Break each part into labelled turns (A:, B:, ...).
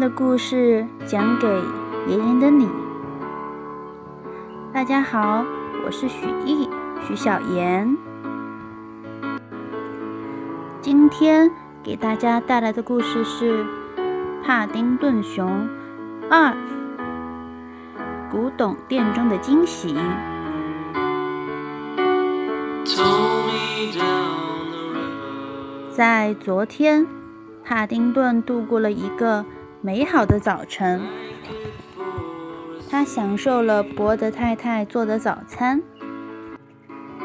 A: 的故事讲给爷爷的你。大家好，我是许艺，许小妍。今天给大家带来的故事是《帕丁顿熊二：古董店中的惊喜》。在昨天，帕丁顿度过了一个美好的早晨。他享受了伯德太太做的早餐，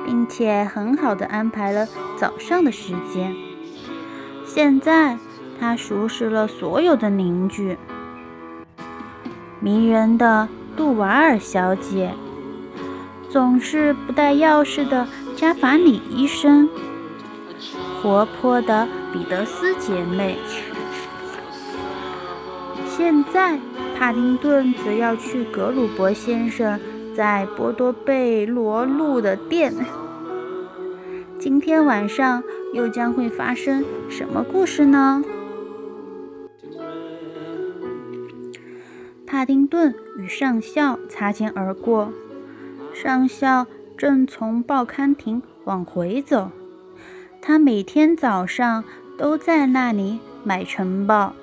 A: 并且很好的安排了早上的时间。现在，他熟识了所有的邻居：迷人的杜瓦尔小姐，总是不带钥匙的加法里医生。活泼的彼得斯姐妹。现在，帕丁顿则要去格鲁伯先生在波多贝罗路的店。今天晚上又将会发生什么故事呢？帕丁顿与上校擦肩而过，上校正从报刊亭往回走。他每天早上都在那里买晨报。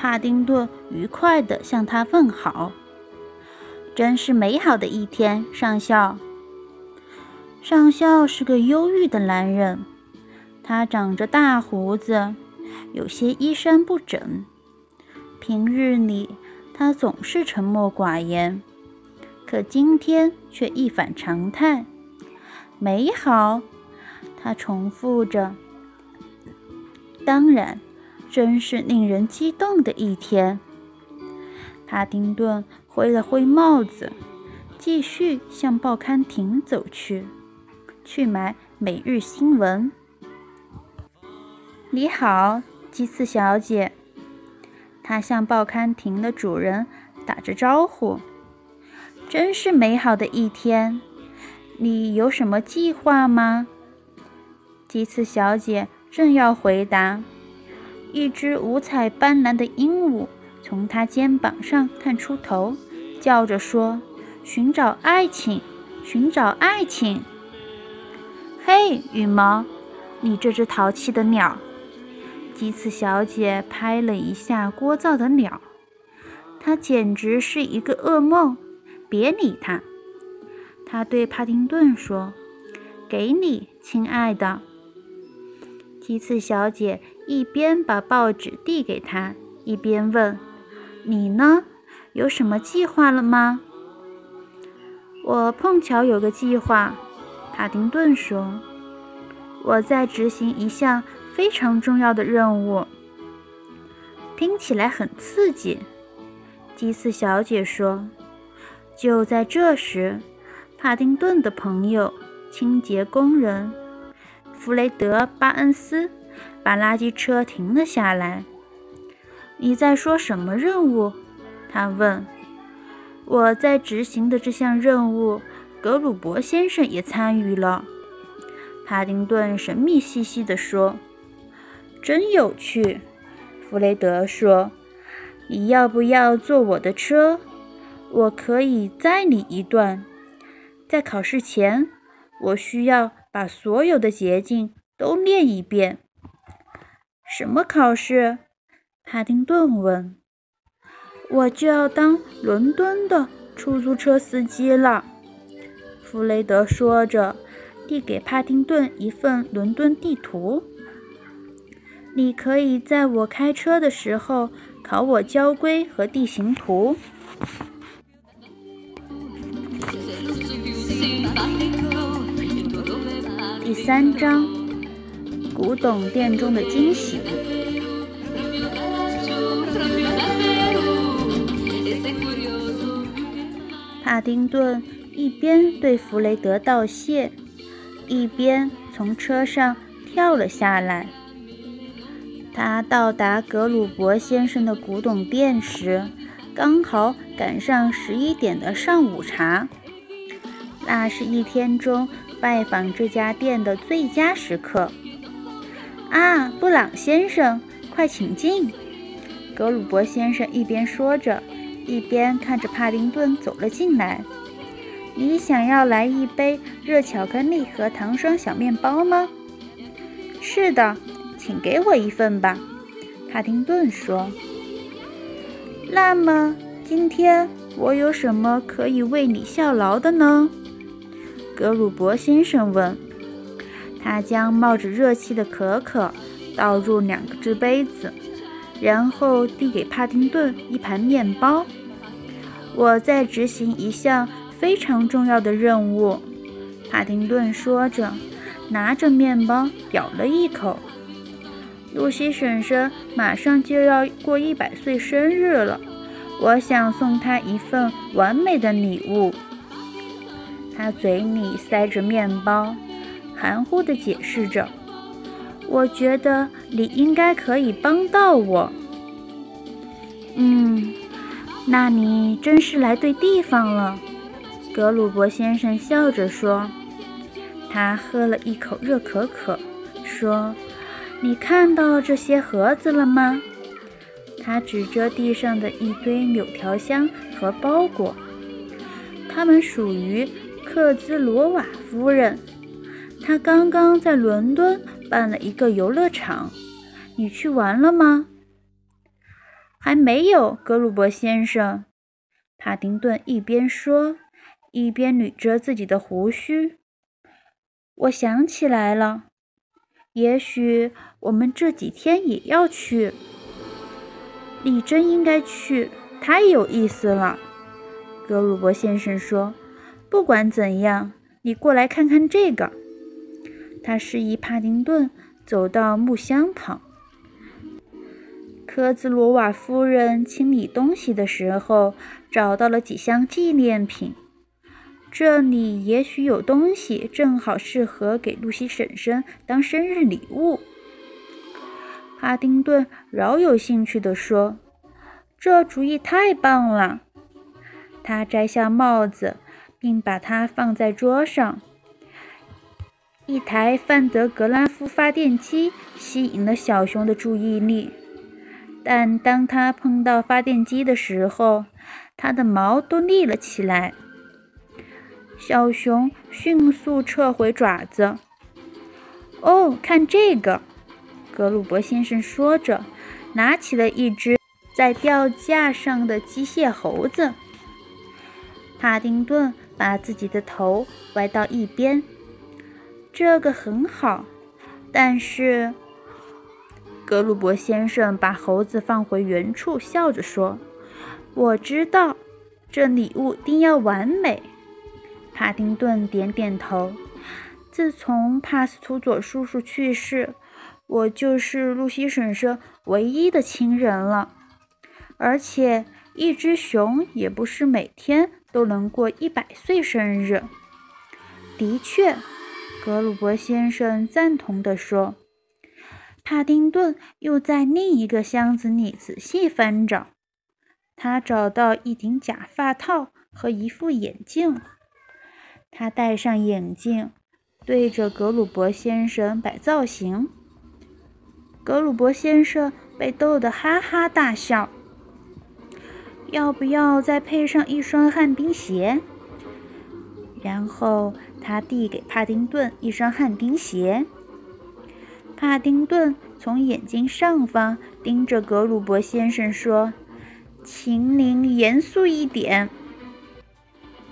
A: 帕丁顿愉快地向他问好：“真是美好的一天，上校。”上校是个忧郁的男人，他长着大胡子，有些衣衫不整。平日里他总是沉默寡言，可今天却一反常态。美好。他重复着：“当然，真是令人激动的一天。”帕丁顿挥了挥帽子，继续向报刊亭走去，去买《每日新闻》。你好，基斯小姐。他向报刊亭的主人打着招呼：“真是美好的一天。你有什么计划吗？”吉次小姐正要回答，一只五彩斑斓的鹦鹉从他肩膀上探出头，叫着说：“寻找爱情，寻找爱情！”嘿，羽毛，你这只淘气的鸟！吉次小姐拍了一下聒噪的鸟，它简直是一个噩梦。别理它。她对帕丁顿说：“给你，亲爱的。”基次小姐一边把报纸递给他，一边问：“你呢？有什么计划了吗？”我碰巧有个计划，帕丁顿说：“我在执行一项非常重要的任务。”听起来很刺激，基斯小姐说。就在这时，帕丁顿的朋友——清洁工人。弗雷德·巴恩斯把垃圾车停了下来。“你在说什么任务？”他问。“我在执行的这项任务，格鲁伯先生也参与了。”帕丁顿神秘兮兮地说。“真有趣。”弗雷德说。“你要不要坐我的车？我可以载你一段。在考试前，我需要。”把所有的捷径都念一遍。什么考试？帕丁顿问。我就要当伦敦的出租车司机了。弗雷德说着，递给帕丁顿一份伦敦地图。你可以在我开车的时候考我交规和地形图。第三章：古董店中的惊喜。帕丁顿一边对弗雷德道谢，一边从车上跳了下来。他到达格鲁伯先生的古董店时，刚好赶上十一点的上午茶。那是一天中。拜访这家店的最佳时刻啊，布朗先生，快请进！格鲁伯先生一边说着，一边看着帕丁顿走了进来。“你想要来一杯热巧克力和糖霜小面包吗？”“是的，请给我一份吧。”帕丁顿说。“那么今天我有什么可以为你效劳的呢？”格鲁伯先生问。他将冒着热气的可可倒入两个制杯子。然后递给帕丁顿一盘面包。我在执行一项非常重要的任务，帕丁顿说着，拿着面包咬了一口。露西婶婶马上就要过一百岁生日了，我想送她一份完美的礼物。他嘴里塞着面包，含糊地解释着。我觉得你应该可以帮到我。嗯，那你真是来对地方了。格鲁伯先生笑着说。他喝了一口热可可，说：“你看到这些盒子了吗？”他指着地上的一堆柳条箱和包裹，它们属于克兹罗瓦夫人。他刚刚在伦敦。办了一个游乐场，你去玩了吗？还没有，格鲁伯先生。帕丁顿一边说，一边捋着自己的胡须。我想起来了，也许我们这几天也要去。你真应该去，太有意思了。格鲁伯先生说。不管怎样，你过来看看这个。他示意帕丁顿走到木箱旁。科兹罗瓦夫人清理东西的时候，找到了几箱纪念品。这里也许有东西，正好适合给露西婶婶当生日礼物。帕丁顿饶有兴趣地说：“这主意太棒了！”他摘下帽子，并把它放在桌上。一台范德格拉夫发电机吸引了小熊的注意力，但当他碰到发电机的时候，它的毛都立了起来。小熊迅速撤回爪子。“哦，看这个！”格鲁伯先生说着，拿起了一只在吊架上的机械猴子。帕丁顿把自己的头歪到一边。这个很好，但是格鲁伯先生把猴子放回原处，笑着说：“我知道，这礼物定要完美。”帕丁顿点点头。自从帕斯图佐叔叔去世，我就是露西婶婶唯一的亲人了。而且，一只熊也不是每天都能过一百岁生日。的确。格鲁伯先生赞同地说：“帕丁顿又在另一个箱子里仔细翻找，他找到一顶假发套和一副眼镜。他戴上眼镜，对着格鲁伯先生摆造型。格鲁伯先生被逗得哈哈大笑。要不要再配上一双旱冰鞋？然后。”他递给帕丁顿一双旱冰鞋。帕丁顿从眼睛上方盯着格鲁伯先生说：“请您严肃一点。”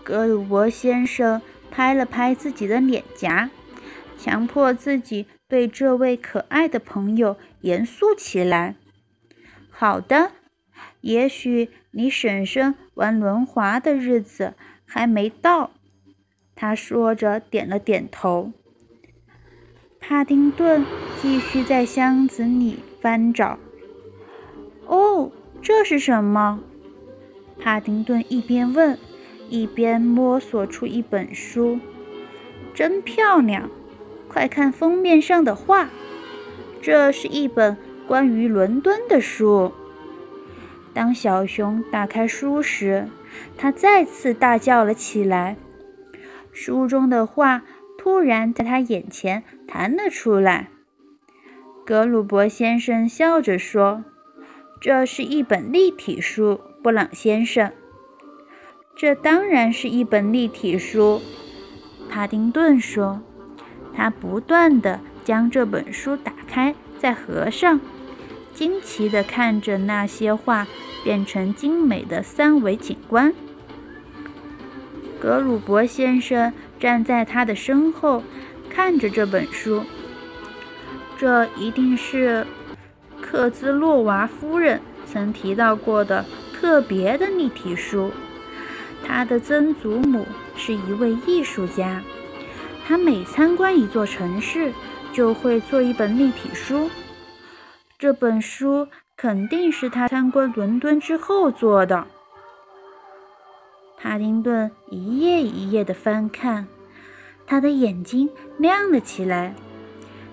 A: 格鲁伯先生拍了拍自己的脸颊，强迫自己对这位可爱的朋友严肃起来。“好的，也许你婶婶玩轮滑的日子还没到。”他说着，点了点头。帕丁顿继续在箱子里翻找。哦，这是什么？帕丁顿一边问，一边摸索出一本书。真漂亮！快看封面上的画。这是一本关于伦敦的书。当小熊打开书时，他再次大叫了起来。书中的画突然在他眼前弹了出来。格鲁伯先生笑着说：“这是一本立体书，布朗先生。这当然是一本立体书，帕丁顿说。他不断地将这本书打开，再合上，惊奇地看着那些画变成精美的三维景观。格鲁伯先生站在他的身后，看着这本书。这一定是克兹洛娃夫人曾提到过的特别的立体书。他的曾祖母是一位艺术家，他每参观一座城市，就会做一本立体书。这本书肯定是他参观伦敦之后做的。帕丁顿一页一页地翻看，他的眼睛亮了起来。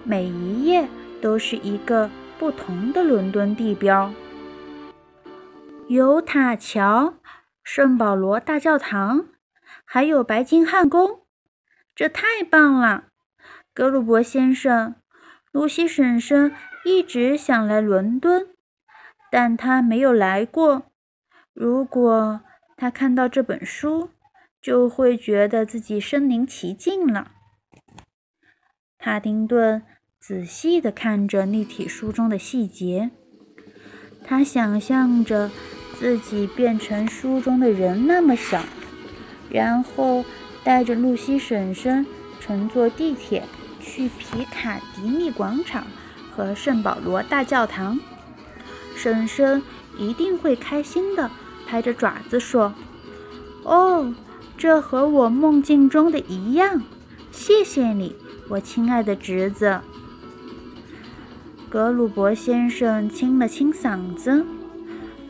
A: 每一页都是一个不同的伦敦地标，有塔桥、圣保罗大教堂，还有白金汉宫。这太棒了，格鲁伯先生！露西婶婶一直想来伦敦，但她没有来过。如果他看到这本书，就会觉得自己身临其境了。帕丁顿。仔细地看着立体书中的细节，他想象着自己变成书中的人那么小，然后带着露西婶婶乘坐地铁去皮卡迪利广场和圣保罗大教堂。婶婶一定会开心的拍着爪子说：“哦，这和我梦境中的一样！谢谢你，我亲爱的侄子。”格鲁伯先生清了清嗓子，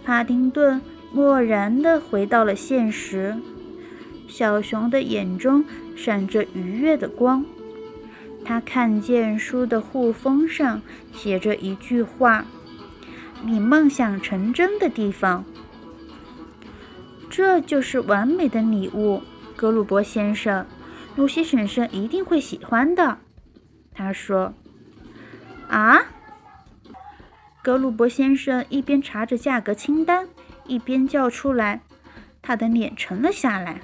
A: 帕丁顿漠然地回到了现实。小熊的眼中闪着愉悦的光，他看见书的护封上写着一句话：“你梦想成真的地方。”这就是完美的礼物，格鲁伯先生，露西婶婶一定会喜欢的。他说：“啊？”格鲁伯先生一边查着价格清单，一边叫出来，他的脸沉了下来。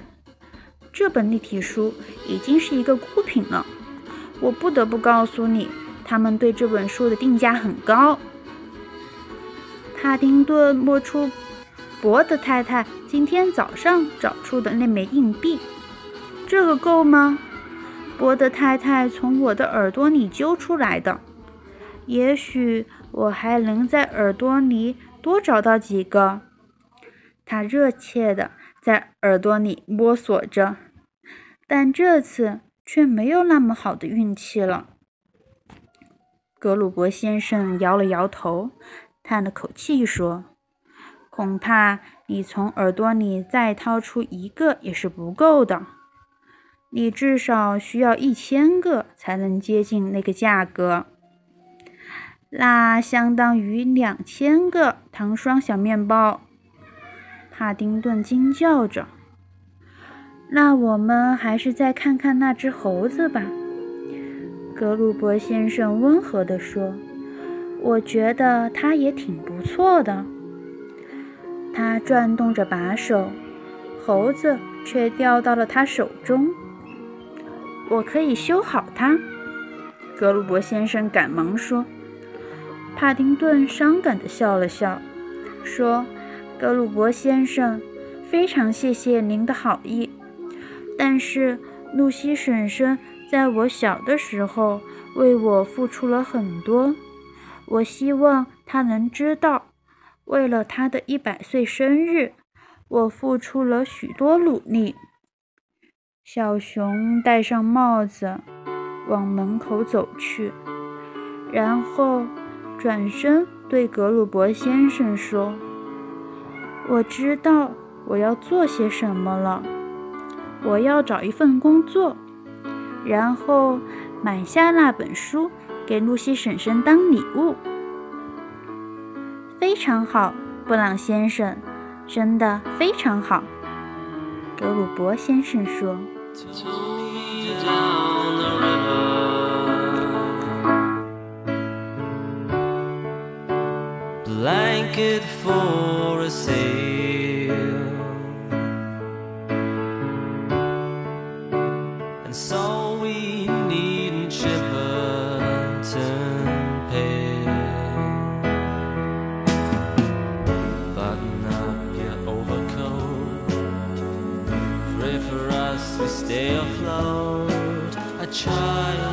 A: 这本立体书已经是一个孤品了。我不得不告诉你，他们对这本书的定价很高。帕丁顿摸出伯德太太今天早上找出的那枚硬币，这个够吗？伯德太太从我的耳朵里揪出来的，也许。我还能在耳朵里多找到几个。他热切地在耳朵里摸索着，但这次却没有那么好的运气了。格鲁伯先生摇了摇头，叹了口气说：“恐怕你从耳朵里再掏出一个也是不够的。你至少需要一千个才能接近那个价格。”那相当于两千个糖霜小面包，帕丁顿惊叫着。那我们还是再看看那只猴子吧，格鲁伯先生温和地说。我觉得它也挺不错的。他转动着把手，猴子却掉到了他手中。我可以修好它，格鲁伯先生赶忙说。帕丁顿伤感地笑了笑，说：“格鲁伯先生，非常谢谢您的好意。但是露西婶婶在我小的时候为我付出了很多，我希望她能知道，为了他的一百岁生日，我付出了许多努力。”小熊戴上帽子，往门口走去，然后。转身对格鲁伯先生说：“我知道我要做些什么了。我要找一份工作，然后买下那本书给露西婶婶当礼物。”非常好，布朗先生，真的非常好。格鲁伯先生说。
B: like naked for child